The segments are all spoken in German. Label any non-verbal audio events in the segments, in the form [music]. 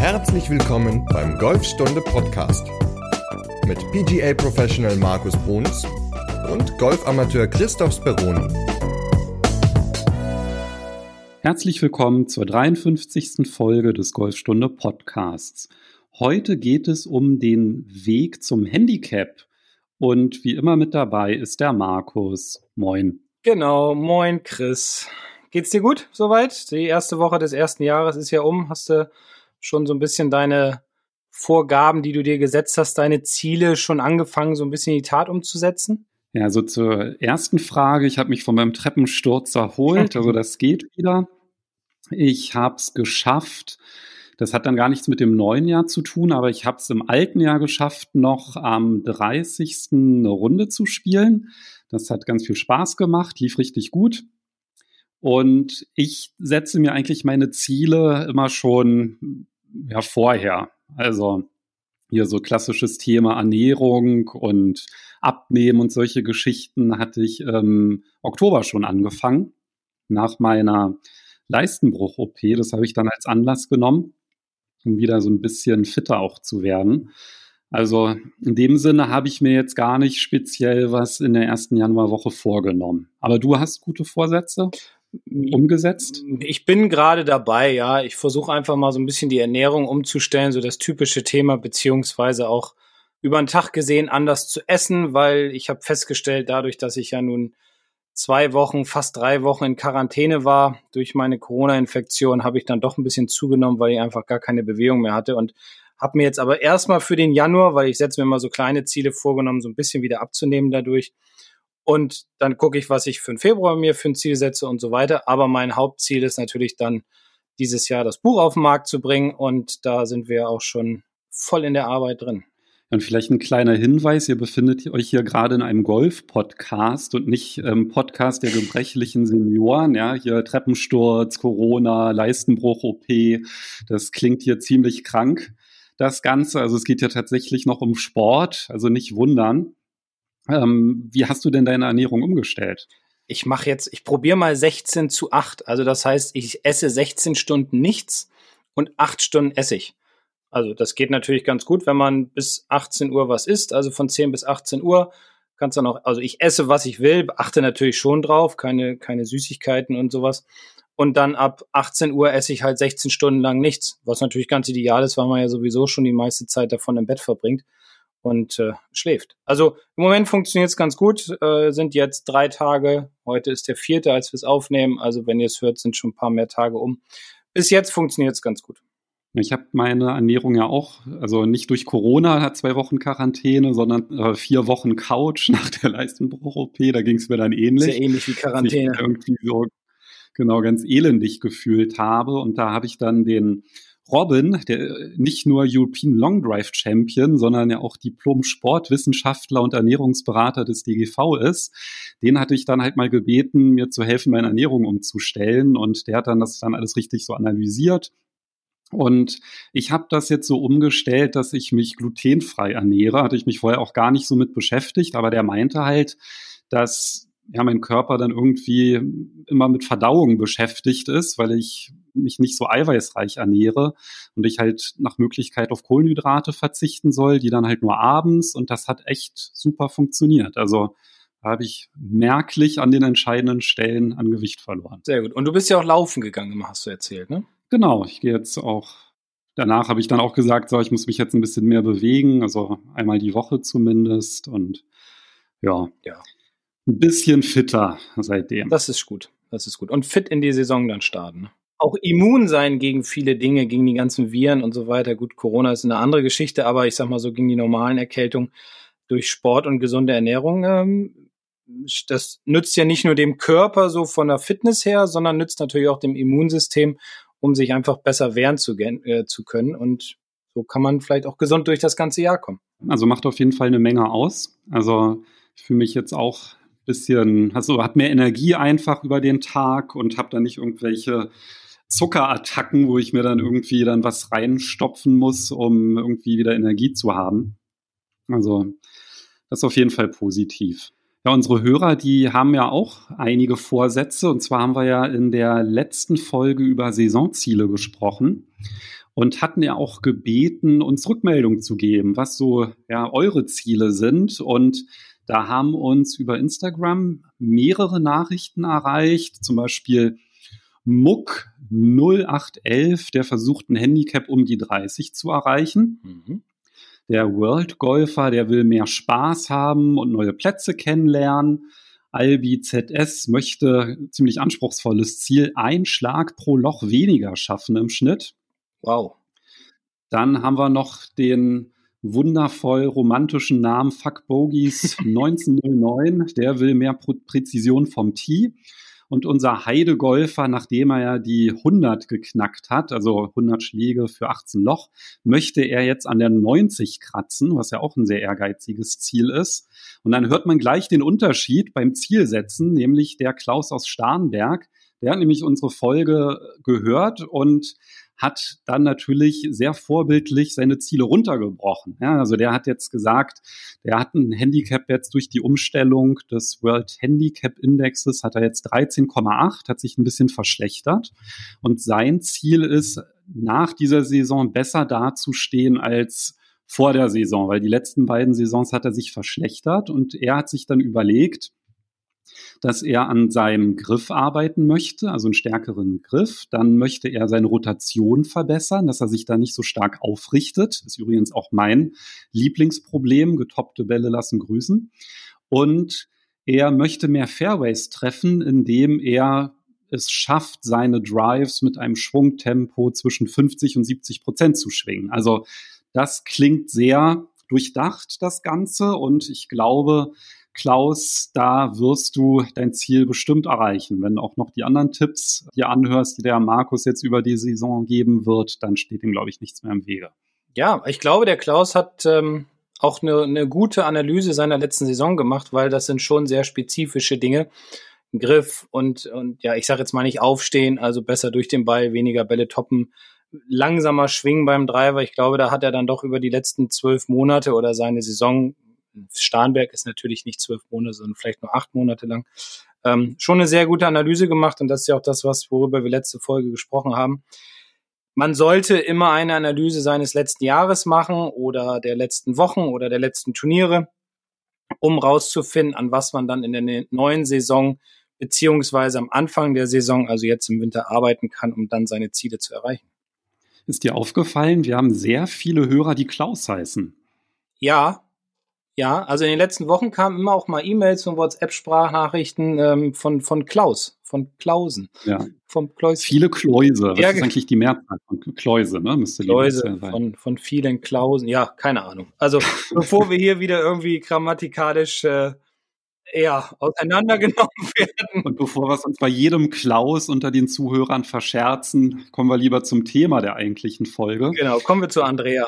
Herzlich willkommen beim Golfstunde Podcast mit PGA Professional Markus Bruns und Golfamateur Christoph Speroni. Herzlich willkommen zur 53. Folge des Golfstunde Podcasts. Heute geht es um den Weg zum Handicap. Und wie immer mit dabei ist der Markus. Moin. Genau, moin Chris. Geht's dir gut soweit? Die erste Woche des ersten Jahres ist ja um. Hast du schon so ein bisschen deine Vorgaben, die du dir gesetzt hast, deine Ziele schon angefangen, so ein bisschen in die Tat umzusetzen? Ja, also zur ersten Frage. Ich habe mich von meinem Treppensturz erholt. Also [laughs] das geht wieder. Ich habe es geschafft. Das hat dann gar nichts mit dem neuen Jahr zu tun, aber ich habe es im alten Jahr geschafft, noch am 30. eine Runde zu spielen. Das hat ganz viel Spaß gemacht, lief richtig gut. Und ich setze mir eigentlich meine Ziele immer schon ja, vorher. Also hier so klassisches Thema Ernährung und Abnehmen und solche Geschichten hatte ich im Oktober schon angefangen, nach meiner Leistenbruch-OP. Das habe ich dann als Anlass genommen, um wieder so ein bisschen fitter auch zu werden. Also in dem Sinne habe ich mir jetzt gar nicht speziell was in der ersten Januarwoche vorgenommen. Aber du hast gute Vorsätze? Umgesetzt? Ich bin gerade dabei, ja. Ich versuche einfach mal so ein bisschen die Ernährung umzustellen, so das typische Thema, beziehungsweise auch über den Tag gesehen anders zu essen, weil ich habe festgestellt, dadurch, dass ich ja nun zwei Wochen, fast drei Wochen in Quarantäne war, durch meine Corona-Infektion, habe ich dann doch ein bisschen zugenommen, weil ich einfach gar keine Bewegung mehr hatte und habe mir jetzt aber erstmal für den Januar, weil ich setze mir mal so kleine Ziele vorgenommen, so ein bisschen wieder abzunehmen dadurch und dann gucke ich, was ich für den Februar mir für ein Ziel setze und so weiter. Aber mein Hauptziel ist natürlich dann dieses Jahr das Buch auf den Markt zu bringen. Und da sind wir auch schon voll in der Arbeit drin. Und vielleicht ein kleiner Hinweis, ihr befindet euch hier gerade in einem Golf-Podcast und nicht ähm, Podcast der gebrechlichen Senioren. Ja, hier Treppensturz, Corona, Leistenbruch, OP. Das klingt hier ziemlich krank, das Ganze. Also es geht ja tatsächlich noch um Sport, also nicht wundern. Ähm, wie hast du denn deine Ernährung umgestellt? Ich mache jetzt, ich probiere mal 16 zu 8. Also das heißt, ich esse 16 Stunden nichts und 8 Stunden esse ich. Also das geht natürlich ganz gut, wenn man bis 18 Uhr was isst, also von 10 bis 18 Uhr kannst du noch, also ich esse, was ich will, achte natürlich schon drauf, keine, keine Süßigkeiten und sowas. Und dann ab 18 Uhr esse ich halt 16 Stunden lang nichts, was natürlich ganz ideal ist, weil man ja sowieso schon die meiste Zeit davon im Bett verbringt und äh, schläft. Also im Moment funktioniert es ganz gut. Äh, sind jetzt drei Tage. Heute ist der vierte, als wir es aufnehmen. Also wenn ihr es hört, sind schon ein paar mehr Tage um. Bis jetzt funktioniert es ganz gut. Ich habe meine Ernährung ja auch, also nicht durch Corona, hat zwei Wochen Quarantäne, sondern äh, vier Wochen Couch [laughs] nach der Leistenbruch-OP. Da ging es mir dann ähnlich. Sehr ähnlich wie Quarantäne. Ich irgendwie so genau ganz elendig gefühlt habe. Und da habe ich dann den Robin, der nicht nur European Long Drive Champion, sondern ja auch Diplom-Sportwissenschaftler und Ernährungsberater des DGV ist, den hatte ich dann halt mal gebeten, mir zu helfen, meine Ernährung umzustellen. Und der hat dann das dann alles richtig so analysiert. Und ich habe das jetzt so umgestellt, dass ich mich glutenfrei ernähre. Hatte ich mich vorher auch gar nicht so mit beschäftigt, aber der meinte halt, dass ja, mein Körper dann irgendwie immer mit Verdauung beschäftigt ist, weil ich mich nicht so eiweißreich ernähre und ich halt nach Möglichkeit auf Kohlenhydrate verzichten soll, die dann halt nur abends und das hat echt super funktioniert. Also da habe ich merklich an den entscheidenden Stellen an Gewicht verloren. Sehr gut. Und du bist ja auch laufen gegangen, hast du erzählt, ne? Genau, ich gehe jetzt auch danach habe ich dann auch gesagt, so, ich muss mich jetzt ein bisschen mehr bewegen, also einmal die Woche zumindest und ja. Ja ein bisschen fitter seitdem. Das ist gut. Das ist gut. Und fit in die Saison dann starten. Ne? Auch immun sein gegen viele Dinge, gegen die ganzen Viren und so weiter. Gut, Corona ist eine andere Geschichte, aber ich sag mal so gegen die normalen Erkältungen durch Sport und gesunde Ernährung. Ähm, das nützt ja nicht nur dem Körper so von der Fitness her, sondern nützt natürlich auch dem Immunsystem, um sich einfach besser wehren zu, äh, zu können. Und so kann man vielleicht auch gesund durch das ganze Jahr kommen. Also macht auf jeden Fall eine Menge aus. Also ich fühle mich jetzt auch bisschen, also hat mehr Energie einfach über den Tag und habe dann nicht irgendwelche Zuckerattacken, wo ich mir dann irgendwie dann was reinstopfen muss, um irgendwie wieder Energie zu haben. Also das ist auf jeden Fall positiv. Ja, unsere Hörer, die haben ja auch einige Vorsätze. Und zwar haben wir ja in der letzten Folge über Saisonziele gesprochen. und hatten ja auch gebeten, uns Rückmeldung zu geben, was so ja, eure Ziele sind. Und da haben uns über Instagram mehrere Nachrichten erreicht, zum Beispiel Muck 0811, der versucht ein Handicap um die 30 zu erreichen. Mhm. Der World Golfer, der will mehr Spaß haben und neue Plätze kennenlernen. Albi ZS möchte ziemlich anspruchsvolles Ziel, ein Schlag pro Loch weniger schaffen im Schnitt. Wow. Dann haben wir noch den wundervoll romantischen Namen Fuck Bogies [laughs] 1909. Der will mehr Präzision vom Tee. Und unser Heidegolfer, nachdem er ja die 100 geknackt hat, also 100 Schläge für 18 Loch, möchte er jetzt an der 90 kratzen, was ja auch ein sehr ehrgeiziges Ziel ist. Und dann hört man gleich den Unterschied beim Zielsetzen, nämlich der Klaus aus Starnberg, der hat nämlich unsere Folge gehört und hat dann natürlich sehr vorbildlich seine Ziele runtergebrochen. Ja, also der hat jetzt gesagt, der hat ein Handicap jetzt durch die Umstellung des World Handicap Indexes, hat er jetzt 13,8, hat sich ein bisschen verschlechtert. Und sein Ziel ist, nach dieser Saison besser dazustehen als vor der Saison, weil die letzten beiden Saisons hat er sich verschlechtert und er hat sich dann überlegt, dass er an seinem Griff arbeiten möchte, also einen stärkeren Griff. Dann möchte er seine Rotation verbessern, dass er sich da nicht so stark aufrichtet. Das ist übrigens auch mein Lieblingsproblem. Getoppte Bälle lassen grüßen. Und er möchte mehr Fairways treffen, indem er es schafft, seine Drives mit einem Schwungtempo zwischen 50 und 70 Prozent zu schwingen. Also das klingt sehr durchdacht, das Ganze. Und ich glaube, Klaus, da wirst du dein Ziel bestimmt erreichen. Wenn auch noch die anderen Tipps dir anhörst, die der Markus jetzt über die Saison geben wird, dann steht ihm, glaube ich, nichts mehr im Wege. Ja, ich glaube, der Klaus hat ähm, auch eine, eine gute Analyse seiner letzten Saison gemacht, weil das sind schon sehr spezifische Dinge. Griff und, und ja, ich sage jetzt mal nicht aufstehen, also besser durch den Ball, weniger Bälle toppen, langsamer schwingen beim Driver. Ich glaube, da hat er dann doch über die letzten zwölf Monate oder seine Saison Starnberg ist natürlich nicht zwölf Monate, sondern vielleicht nur acht Monate lang. Ähm, schon eine sehr gute Analyse gemacht und das ist ja auch das, was worüber wir letzte Folge gesprochen haben. Man sollte immer eine Analyse seines letzten Jahres machen oder der letzten Wochen oder der letzten Turniere, um rauszufinden, an was man dann in der neuen Saison beziehungsweise am Anfang der Saison, also jetzt im Winter, arbeiten kann, um dann seine Ziele zu erreichen. Ist dir aufgefallen, wir haben sehr viele Hörer, die Klaus heißen. Ja, ja, also in den letzten Wochen kamen immer auch mal E-Mails und WhatsApp-Sprachnachrichten ähm, von, von Klaus, von Klausen. Ja. Vom Kleus. Viele Kläuse. Was ja, ist eigentlich die Mehrzahl von Kläuse, ne? Müsste Kläuse von, von vielen Klausen. Ja, keine Ahnung. Also, [laughs] bevor wir hier wieder irgendwie grammatikalisch äh, eher auseinandergenommen [laughs] werden. Und bevor wir uns bei jedem Klaus unter den Zuhörern verscherzen, kommen wir lieber zum Thema der eigentlichen Folge. Genau, kommen wir zu Andrea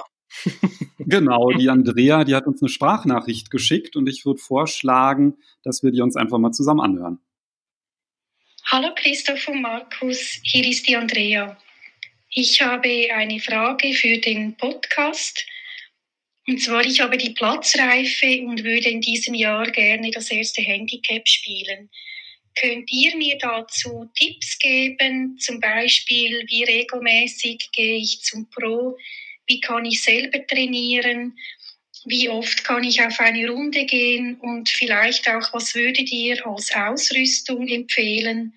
genau, die Andrea, die hat uns eine Sprachnachricht geschickt und ich würde vorschlagen, dass wir die uns einfach mal zusammen anhören. Hallo Christoph und Markus, hier ist die Andrea. Ich habe eine Frage für den Podcast. Und zwar, ich habe die Platzreife und würde in diesem Jahr gerne das erste Handicap spielen. Könnt ihr mir dazu Tipps geben? Zum Beispiel, wie regelmäßig gehe ich zum Pro? Wie kann ich selber trainieren, wie oft kann ich auf eine Runde gehen und vielleicht auch, was würdet ihr als Ausrüstung empfehlen?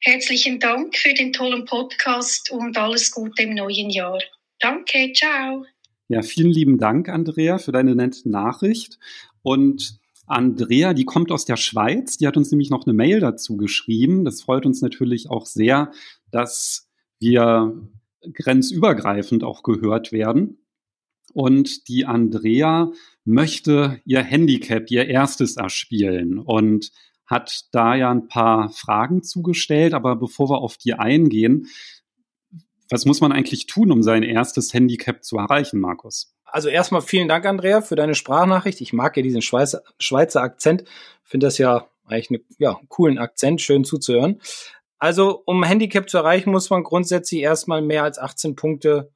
Herzlichen Dank für den tollen Podcast und alles Gute im neuen Jahr. Danke, ciao. Ja, vielen lieben Dank, Andrea, für deine nette Nachricht. Und Andrea, die kommt aus der Schweiz, die hat uns nämlich noch eine Mail dazu geschrieben. Das freut uns natürlich auch sehr, dass wir grenzübergreifend auch gehört werden. Und die Andrea möchte ihr Handicap, ihr erstes erspielen und hat da ja ein paar Fragen zugestellt. Aber bevor wir auf die eingehen, was muss man eigentlich tun, um sein erstes Handicap zu erreichen, Markus? Also erstmal vielen Dank, Andrea, für deine Sprachnachricht. Ich mag ja diesen Schweizer, Schweizer Akzent. Finde das ja eigentlich einen ja, coolen Akzent, schön zuzuhören. Also, um Handicap zu erreichen, muss man grundsätzlich erstmal mehr als 18 Punkte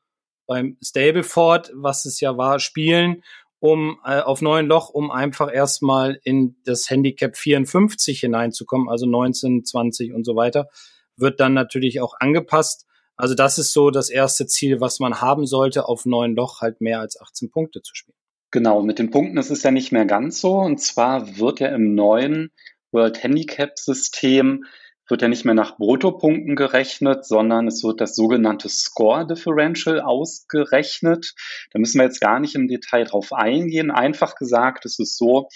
beim Stableford, was es ja war, spielen, um äh, auf neun Loch, um einfach erstmal in das Handicap 54 hineinzukommen, also 19, 20 und so weiter. Wird dann natürlich auch angepasst. Also das ist so das erste Ziel, was man haben sollte, auf neun Loch halt mehr als 18 Punkte zu spielen. Genau, mit den Punkten ist es ja nicht mehr ganz so. Und zwar wird ja im neuen World Handicap System wird ja nicht mehr nach Bruttopunkten gerechnet, sondern es wird das sogenannte Score Differential ausgerechnet. Da müssen wir jetzt gar nicht im Detail drauf eingehen. Einfach gesagt, es ist so,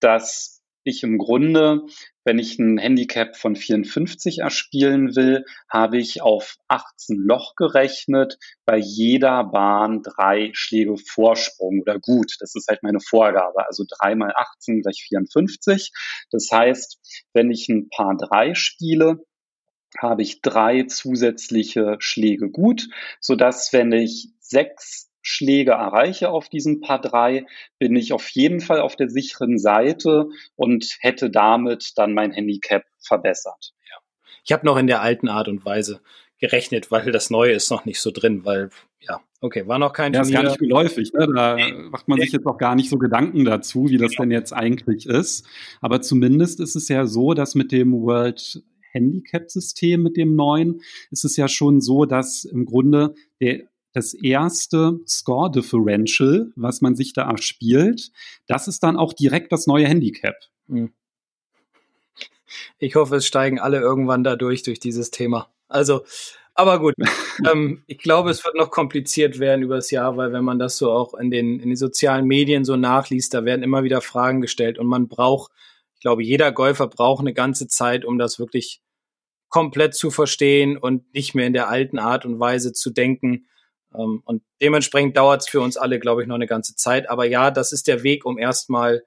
dass ich im Grunde, wenn ich ein Handicap von 54 erspielen will, habe ich auf 18 Loch gerechnet, bei jeder Bahn drei Schläge Vorsprung oder gut. Das ist halt meine Vorgabe. Also drei mal 18 gleich 54. Das heißt, wenn ich ein Paar drei spiele, habe ich drei zusätzliche Schläge gut, so dass wenn ich sechs Schläge erreiche auf diesem Paar 3, bin ich auf jeden Fall auf der sicheren Seite und hätte damit dann mein Handicap verbessert. Ja. Ich habe noch in der alten Art und Weise gerechnet, weil das Neue ist noch nicht so drin, weil ja, okay, war noch kein ja, Turnier. ist gar nicht geläufig, ne? da nee. macht man sich jetzt auch gar nicht so Gedanken dazu, wie das genau. denn jetzt eigentlich ist. Aber zumindest ist es ja so, dass mit dem World Handicap-System, mit dem neuen, ist es ja schon so, dass im Grunde der das erste Score Differential, was man sich da erspielt, das ist dann auch direkt das neue Handicap. Hm. Ich hoffe, es steigen alle irgendwann dadurch durch dieses Thema. Also, aber gut. [laughs] ähm, ich glaube, es wird noch kompliziert werden übers Jahr, weil wenn man das so auch in den, in den sozialen Medien so nachliest, da werden immer wieder Fragen gestellt und man braucht, ich glaube, jeder Golfer braucht eine ganze Zeit, um das wirklich komplett zu verstehen und nicht mehr in der alten Art und Weise zu denken. Ähm, und dementsprechend dauert es für uns alle, glaube ich, noch eine ganze Zeit. Aber ja, das ist der Weg, um erstmal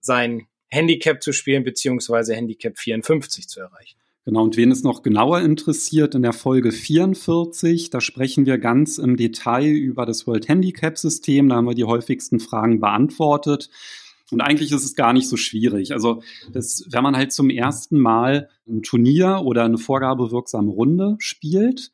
sein Handicap zu spielen, beziehungsweise Handicap 54 zu erreichen. Genau, und wen es noch genauer interessiert, in der Folge 44, da sprechen wir ganz im Detail über das World Handicap System. Da haben wir die häufigsten Fragen beantwortet. Und eigentlich ist es gar nicht so schwierig. Also, das, wenn man halt zum ersten Mal ein Turnier oder eine vorgabewirksame Runde spielt,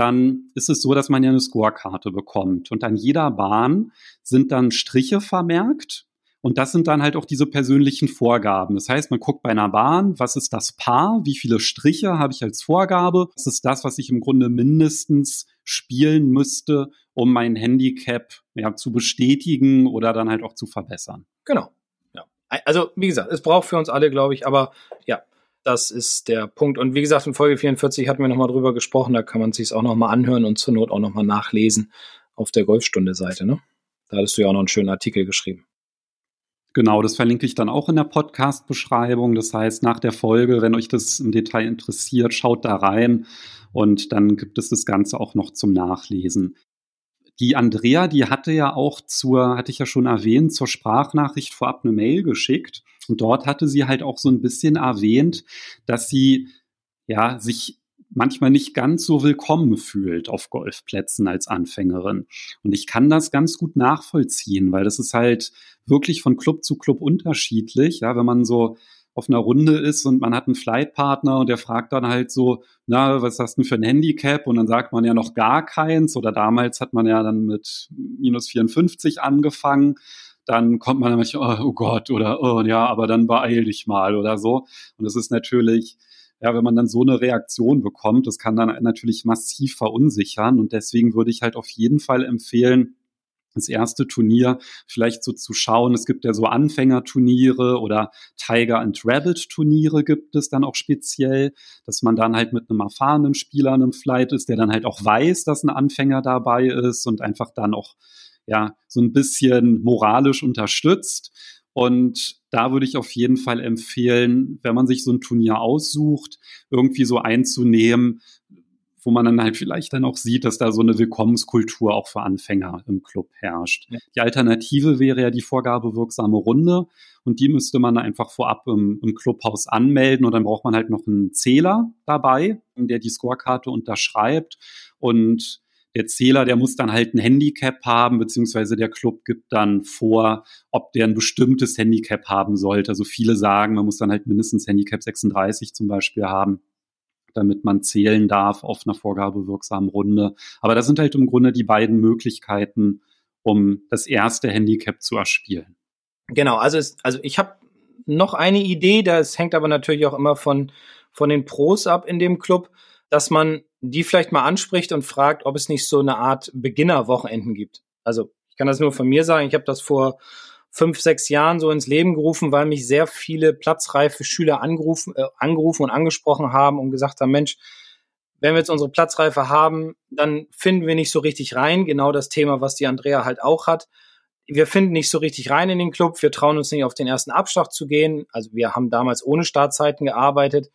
dann ist es so, dass man ja eine Scorekarte bekommt. Und an jeder Bahn sind dann Striche vermerkt. Und das sind dann halt auch diese persönlichen Vorgaben. Das heißt, man guckt bei einer Bahn, was ist das Paar, wie viele Striche habe ich als Vorgabe, was ist das, was ich im Grunde mindestens spielen müsste, um mein Handicap ja, zu bestätigen oder dann halt auch zu verbessern. Genau. Ja. Also, wie gesagt, es braucht für uns alle, glaube ich, aber ja, das ist der Punkt. Und wie gesagt, in Folge 44 hatten wir nochmal drüber gesprochen. Da kann man sich auch nochmal anhören und zur Not auch nochmal nachlesen auf der Golfstunde-Seite. Ne? Da hattest du ja auch noch einen schönen Artikel geschrieben. Genau, das verlinke ich dann auch in der Podcast-Beschreibung. Das heißt, nach der Folge, wenn euch das im Detail interessiert, schaut da rein und dann gibt es das Ganze auch noch zum Nachlesen. Die Andrea, die hatte ja auch zur, hatte ich ja schon erwähnt, zur Sprachnachricht vorab eine Mail geschickt. Und dort hatte sie halt auch so ein bisschen erwähnt, dass sie ja sich manchmal nicht ganz so willkommen fühlt auf Golfplätzen als Anfängerin. Und ich kann das ganz gut nachvollziehen, weil das ist halt wirklich von Club zu Club unterschiedlich. Ja, wenn man so auf einer Runde ist und man hat einen Flightpartner und der fragt dann halt so, na, was hast du denn für ein Handicap? Und dann sagt man ja noch gar keins oder damals hat man ja dann mit minus 54 angefangen. Dann kommt man manchmal, oh, oh Gott, oder oh ja, aber dann beeil dich mal oder so. Und das ist natürlich, ja, wenn man dann so eine Reaktion bekommt, das kann dann natürlich massiv verunsichern. Und deswegen würde ich halt auf jeden Fall empfehlen, das erste Turnier vielleicht so zu schauen. Es gibt ja so Anfängerturniere oder Tiger and Rabbit Turniere gibt es dann auch speziell, dass man dann halt mit einem erfahrenen Spieler in einem Flight ist, der dann halt auch weiß, dass ein Anfänger dabei ist und einfach dann auch ja so ein bisschen moralisch unterstützt. Und da würde ich auf jeden Fall empfehlen, wenn man sich so ein Turnier aussucht, irgendwie so einzunehmen, wo man dann halt vielleicht dann auch sieht, dass da so eine Willkommenskultur auch für Anfänger im Club herrscht. Ja. Die Alternative wäre ja die vorgabewirksame Runde und die müsste man einfach vorab im, im Clubhaus anmelden und dann braucht man halt noch einen Zähler dabei, der die Scorekarte unterschreibt und der Zähler, der muss dann halt ein Handicap haben, beziehungsweise der Club gibt dann vor, ob der ein bestimmtes Handicap haben sollte. Also viele sagen, man muss dann halt mindestens Handicap 36 zum Beispiel haben damit man zählen darf auf einer vorgabewirksamen Runde. Aber das sind halt im Grunde die beiden Möglichkeiten, um das erste Handicap zu erspielen. Genau, also, es, also ich habe noch eine Idee, das hängt aber natürlich auch immer von, von den Pros ab in dem Club. Dass man die vielleicht mal anspricht und fragt, ob es nicht so eine Art Beginner-Wochenenden gibt. Also ich kann das nur von mir sagen, ich habe das vor fünf, sechs Jahren so ins Leben gerufen, weil mich sehr viele platzreife Schüler angerufen, äh, angerufen und angesprochen haben und gesagt haben, Mensch, wenn wir jetzt unsere Platzreife haben, dann finden wir nicht so richtig rein. Genau das Thema, was die Andrea halt auch hat. Wir finden nicht so richtig rein in den Club. Wir trauen uns nicht auf den ersten Abschlag zu gehen. Also wir haben damals ohne Startzeiten gearbeitet.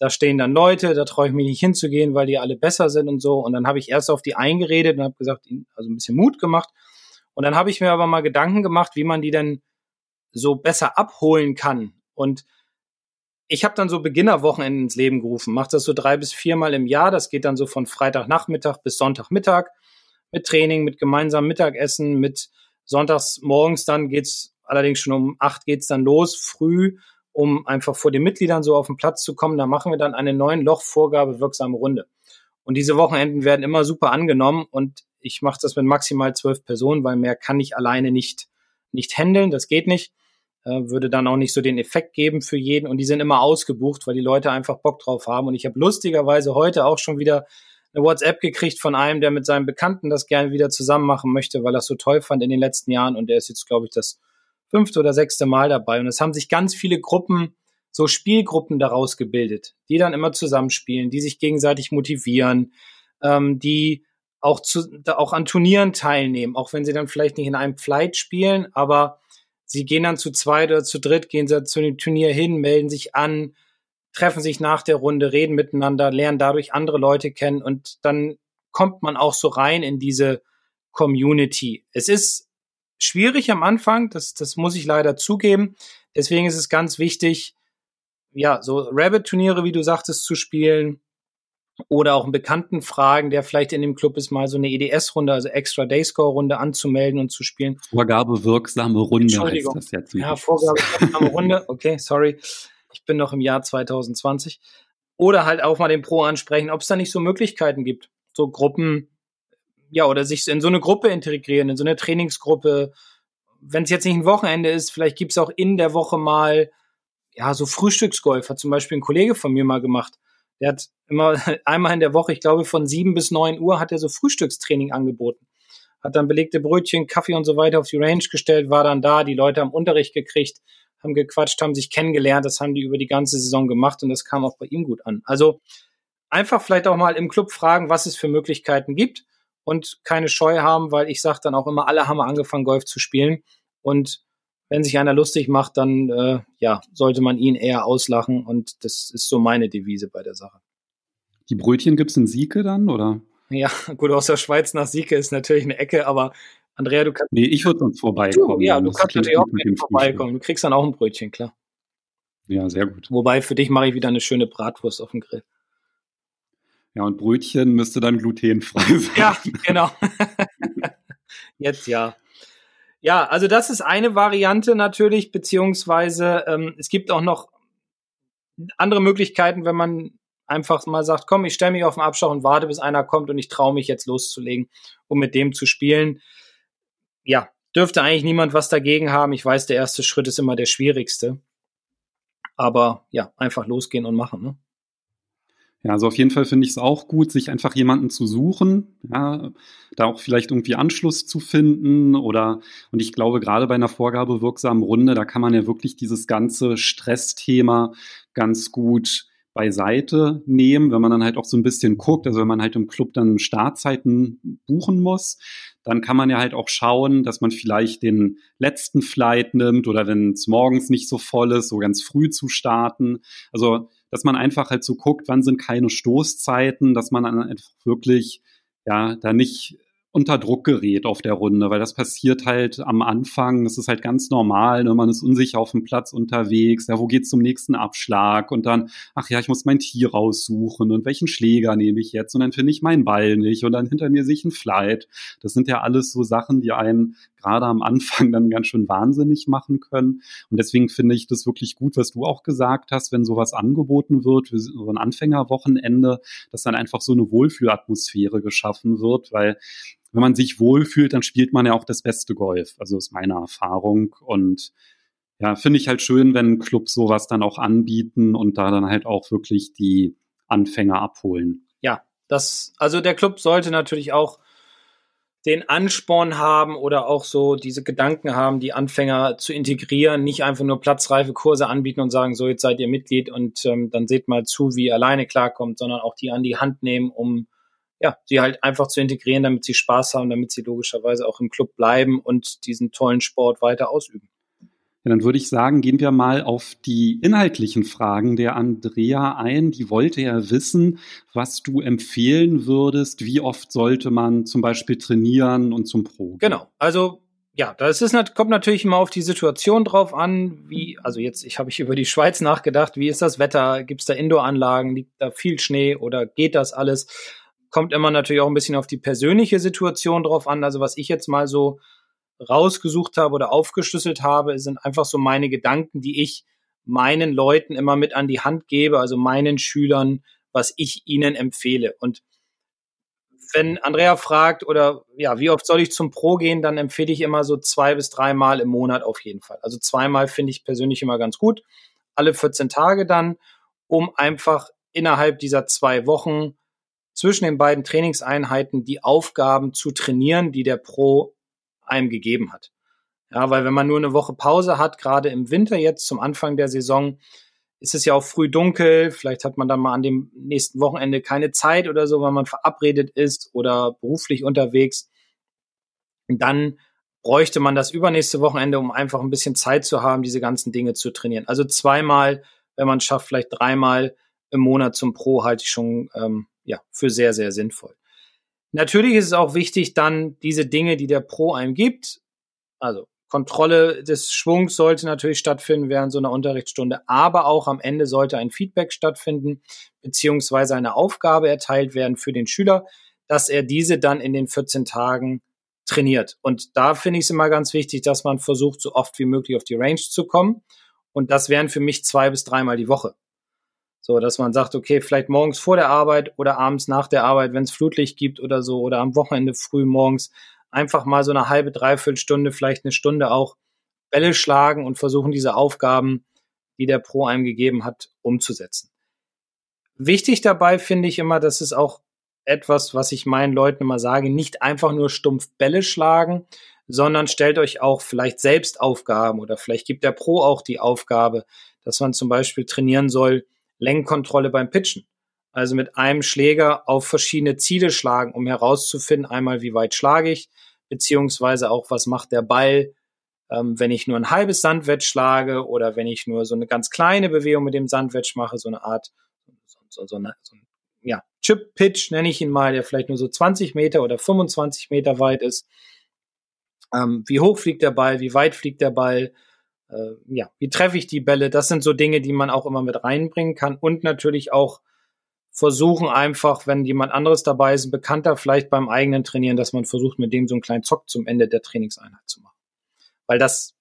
Da stehen dann Leute, da traue ich mich nicht hinzugehen, weil die alle besser sind und so. Und dann habe ich erst auf die eingeredet und habe gesagt, also ein bisschen Mut gemacht. Und dann habe ich mir aber mal Gedanken gemacht, wie man die denn so besser abholen kann. Und ich habe dann so Beginnerwochenenden ins Leben gerufen, mache das so drei bis viermal im Jahr. Das geht dann so von Freitagnachmittag bis Sonntagmittag mit Training, mit gemeinsamem Mittagessen, mit sonntags morgens dann geht's allerdings schon um acht geht's dann los, früh, um einfach vor den Mitgliedern so auf den Platz zu kommen. Da machen wir dann eine neuen Lochvorgabe wirksame Runde. Und diese Wochenenden werden immer super angenommen und ich mache das mit maximal zwölf Personen, weil mehr kann ich alleine nicht, nicht handeln. Das geht nicht. Äh, würde dann auch nicht so den Effekt geben für jeden. Und die sind immer ausgebucht, weil die Leute einfach Bock drauf haben. Und ich habe lustigerweise heute auch schon wieder eine WhatsApp gekriegt von einem, der mit seinem Bekannten das gerne wieder zusammen machen möchte, weil er es so toll fand in den letzten Jahren. Und der ist jetzt, glaube ich, das fünfte oder sechste Mal dabei. Und es haben sich ganz viele Gruppen, so Spielgruppen daraus gebildet, die dann immer zusammenspielen, die sich gegenseitig motivieren, ähm, die auch, zu, auch an Turnieren teilnehmen, auch wenn sie dann vielleicht nicht in einem Flight spielen, aber sie gehen dann zu zweit oder zu dritt, gehen sie zu dem Turnier hin, melden sich an, treffen sich nach der Runde, reden miteinander, lernen dadurch andere Leute kennen und dann kommt man auch so rein in diese Community. Es ist schwierig am Anfang, das, das muss ich leider zugeben. Deswegen ist es ganz wichtig, ja, so Rabbit-Turniere, wie du sagtest, zu spielen, oder auch einen Bekannten fragen, der vielleicht in dem Club ist, mal so eine EDS-Runde, also Extra Dayscore-Runde anzumelden und zu spielen. Vorgabe wirksame Runde heißt das jetzt. Ja, Vorgabe wirksame Runde. Okay, sorry. Ich bin noch im Jahr 2020. Oder halt auch mal den Pro ansprechen, ob es da nicht so Möglichkeiten gibt. So Gruppen, ja, oder sich in so eine Gruppe integrieren, in so eine Trainingsgruppe. Wenn es jetzt nicht ein Wochenende ist, vielleicht gibt es auch in der Woche mal, ja, so Frühstücksgolf, hat zum Beispiel ein Kollege von mir mal gemacht der hat immer [laughs] einmal in der Woche, ich glaube von sieben bis neun Uhr, hat er so Frühstückstraining angeboten. Hat dann belegte Brötchen, Kaffee und so weiter auf die Range gestellt, war dann da, die Leute haben Unterricht gekriegt, haben gequatscht, haben sich kennengelernt, das haben die über die ganze Saison gemacht und das kam auch bei ihm gut an. Also einfach vielleicht auch mal im Club fragen, was es für Möglichkeiten gibt und keine Scheu haben, weil ich sage dann auch immer, alle haben angefangen, Golf zu spielen und wenn sich einer lustig macht, dann äh, ja, sollte man ihn eher auslachen und das ist so meine Devise bei der Sache. Die Brötchen gibt's in Sieke dann, oder? Ja, [laughs] gut, aus der Schweiz nach Sieke ist natürlich eine Ecke, aber Andrea, du kannst. Nee, ich würde sonst vorbeikommen. ja, du kannst natürlich auch mit dem vorbeikommen. Du kriegst dann auch ein Brötchen, klar. Ja, sehr gut. Wobei für dich mache ich wieder eine schöne Bratwurst auf dem Grill. Ja, und Brötchen müsste dann glutenfrei [laughs] sein. Ja, genau. [laughs] Jetzt ja. Ja, also das ist eine Variante natürlich, beziehungsweise ähm, es gibt auch noch andere Möglichkeiten, wenn man einfach mal sagt, komm, ich stelle mich auf den Abschau und warte, bis einer kommt und ich traue mich jetzt loszulegen, um mit dem zu spielen. Ja, dürfte eigentlich niemand was dagegen haben. Ich weiß, der erste Schritt ist immer der schwierigste. Aber ja, einfach losgehen und machen. Ne? Ja, also auf jeden Fall finde ich es auch gut, sich einfach jemanden zu suchen, ja, da auch vielleicht irgendwie Anschluss zu finden oder, und ich glaube, gerade bei einer vorgabewirksamen Runde, da kann man ja wirklich dieses ganze Stressthema ganz gut beiseite nehmen, wenn man dann halt auch so ein bisschen guckt, also wenn man halt im Club dann Startzeiten buchen muss, dann kann man ja halt auch schauen, dass man vielleicht den letzten Flight nimmt oder wenn es morgens nicht so voll ist, so ganz früh zu starten. Also dass man einfach halt so guckt, wann sind keine Stoßzeiten, dass man dann einfach wirklich ja da nicht unter Druck gerät auf der Runde, weil das passiert halt am Anfang, das ist halt ganz normal, ne? man ist unsicher auf dem Platz unterwegs, ja, wo geht's zum nächsten Abschlag und dann, ach ja, ich muss mein Tier raussuchen und welchen Schläger nehme ich jetzt und dann finde ich meinen Ball nicht und dann hinter mir sehe ich ein Flight. Das sind ja alles so Sachen, die einen gerade am Anfang dann ganz schön wahnsinnig machen können. Und deswegen finde ich das wirklich gut, was du auch gesagt hast, wenn sowas angeboten wird, so ein Anfängerwochenende, dass dann einfach so eine Wohlfühlatmosphäre geschaffen wird, weil wenn man sich wohlfühlt, dann spielt man ja auch das beste Golf. Also ist meine Erfahrung. Und ja, finde ich halt schön, wenn Clubs sowas dann auch anbieten und da dann halt auch wirklich die Anfänger abholen. Ja, Das, also der Club sollte natürlich auch den Ansporn haben oder auch so diese Gedanken haben, die Anfänger zu integrieren, nicht einfach nur platzreife Kurse anbieten und sagen, so jetzt seid ihr Mitglied und ähm, dann seht mal zu, wie ihr alleine klarkommt, sondern auch die an die Hand nehmen, um ja, sie halt einfach zu integrieren, damit sie Spaß haben, damit sie logischerweise auch im Club bleiben und diesen tollen Sport weiter ausüben. Ja, dann würde ich sagen, gehen wir mal auf die inhaltlichen Fragen der Andrea ein. Die wollte ja wissen, was du empfehlen würdest. Wie oft sollte man zum Beispiel trainieren und zum Pro? Genau. Also ja, das ist, kommt natürlich immer auf die Situation drauf an, wie, also jetzt, ich habe ich über die Schweiz nachgedacht, wie ist das Wetter? Gibt es da Indoor-Anlagen? Liegt da viel Schnee oder geht das alles? Kommt immer natürlich auch ein bisschen auf die persönliche Situation drauf an. Also was ich jetzt mal so rausgesucht habe oder aufgeschlüsselt habe, sind einfach so meine Gedanken, die ich meinen Leuten immer mit an die Hand gebe, also meinen Schülern, was ich ihnen empfehle. Und wenn Andrea fragt oder ja, wie oft soll ich zum Pro gehen, dann empfehle ich immer so zwei bis dreimal im Monat auf jeden Fall. Also zweimal finde ich persönlich immer ganz gut. Alle 14 Tage dann, um einfach innerhalb dieser zwei Wochen zwischen den beiden Trainingseinheiten die Aufgaben zu trainieren, die der Pro einem gegeben hat. Ja, weil wenn man nur eine Woche Pause hat, gerade im Winter jetzt zum Anfang der Saison, ist es ja auch früh dunkel. Vielleicht hat man dann mal an dem nächsten Wochenende keine Zeit oder so, weil man verabredet ist oder beruflich unterwegs. Und dann bräuchte man das übernächste Wochenende, um einfach ein bisschen Zeit zu haben, diese ganzen Dinge zu trainieren. Also zweimal, wenn man schafft, vielleicht dreimal im Monat zum Pro halte ich schon ähm, ja für sehr sehr sinnvoll. Natürlich ist es auch wichtig, dann diese Dinge, die der Pro einem gibt, also Kontrolle des Schwungs sollte natürlich stattfinden während so einer Unterrichtsstunde, aber auch am Ende sollte ein Feedback stattfinden, beziehungsweise eine Aufgabe erteilt werden für den Schüler, dass er diese dann in den 14 Tagen trainiert. Und da finde ich es immer ganz wichtig, dass man versucht, so oft wie möglich auf die Range zu kommen. Und das wären für mich zwei bis dreimal die Woche. So, dass man sagt, okay, vielleicht morgens vor der Arbeit oder abends nach der Arbeit, wenn es Flutlicht gibt oder so, oder am Wochenende früh morgens, einfach mal so eine halbe, dreiviertel Stunde, vielleicht eine Stunde auch Bälle schlagen und versuchen, diese Aufgaben, die der Pro einem gegeben hat, umzusetzen. Wichtig dabei finde ich immer, dass es auch etwas, was ich meinen Leuten immer sage, nicht einfach nur stumpf Bälle schlagen, sondern stellt euch auch vielleicht selbst Aufgaben oder vielleicht gibt der Pro auch die Aufgabe, dass man zum Beispiel trainieren soll, Lenkkontrolle beim Pitchen. Also mit einem Schläger auf verschiedene Ziele schlagen, um herauszufinden, einmal wie weit schlage ich, beziehungsweise auch was macht der Ball, ähm, wenn ich nur ein halbes Sandwedge schlage oder wenn ich nur so eine ganz kleine Bewegung mit dem Sandwedge mache, so eine Art, so, so, eine, so ein ja, Chip-Pitch nenne ich ihn mal, der vielleicht nur so 20 Meter oder 25 Meter weit ist. Ähm, wie hoch fliegt der Ball, wie weit fliegt der Ball, äh, ja, wie treffe ich die Bälle? Das sind so Dinge, die man auch immer mit reinbringen kann und natürlich auch versuchen einfach, wenn jemand anderes dabei ist, ein Bekannter vielleicht beim eigenen Trainieren, dass man versucht, mit dem so einen kleinen Zock zum Ende der Trainingseinheit zu machen. Weil das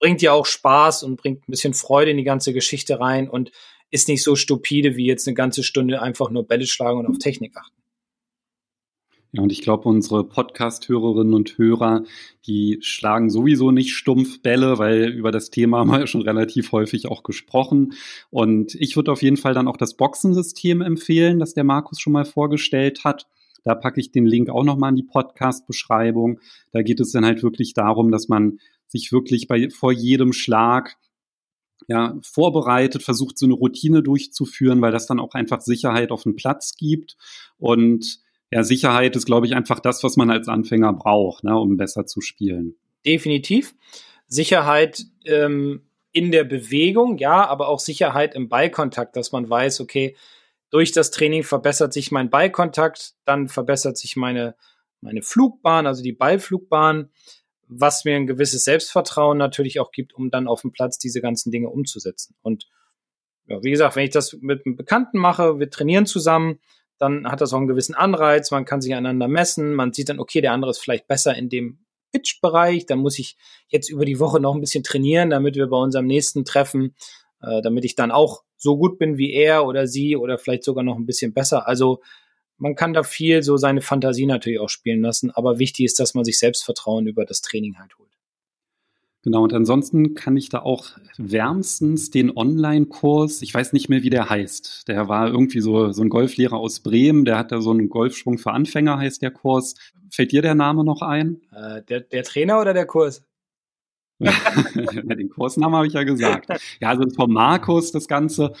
bringt ja auch Spaß und bringt ein bisschen Freude in die ganze Geschichte rein und ist nicht so stupide wie jetzt eine ganze Stunde einfach nur Bälle schlagen und auf Technik achten. Ja, und ich glaube, unsere Podcast-Hörerinnen und Hörer, die schlagen sowieso nicht stumpf Bälle, weil über das Thema haben wir ja schon relativ häufig auch gesprochen. Und ich würde auf jeden Fall dann auch das Boxensystem empfehlen, das der Markus schon mal vorgestellt hat. Da packe ich den Link auch nochmal in die Podcast-Beschreibung. Da geht es dann halt wirklich darum, dass man sich wirklich bei, vor jedem Schlag ja, vorbereitet, versucht so eine Routine durchzuführen, weil das dann auch einfach Sicherheit auf den Platz gibt. Und ja, Sicherheit ist, glaube ich, einfach das, was man als Anfänger braucht, ne, um besser zu spielen. Definitiv. Sicherheit ähm, in der Bewegung, ja, aber auch Sicherheit im Ballkontakt, dass man weiß, okay, durch das Training verbessert sich mein Ballkontakt, dann verbessert sich meine, meine Flugbahn, also die Ballflugbahn, was mir ein gewisses Selbstvertrauen natürlich auch gibt, um dann auf dem Platz diese ganzen Dinge umzusetzen. Und ja, wie gesagt, wenn ich das mit einem Bekannten mache, wir trainieren zusammen, dann hat das auch einen gewissen Anreiz, man kann sich einander messen, man sieht dann, okay, der andere ist vielleicht besser in dem Pitch-Bereich, dann muss ich jetzt über die Woche noch ein bisschen trainieren, damit wir bei unserem nächsten Treffen, äh, damit ich dann auch so gut bin wie er oder sie oder vielleicht sogar noch ein bisschen besser. Also man kann da viel so seine Fantasie natürlich auch spielen lassen, aber wichtig ist, dass man sich Selbstvertrauen über das Training halt holt. Genau, und ansonsten kann ich da auch wärmstens den Online-Kurs, ich weiß nicht mehr, wie der heißt. Der war irgendwie so, so ein Golflehrer aus Bremen, der hat da so einen Golfschwung für Anfänger, heißt der Kurs. Fällt dir der Name noch ein? Äh, der, der Trainer oder der Kurs? [laughs] den Kursnamen habe ich ja gesagt. Ja, also von Markus das Ganze.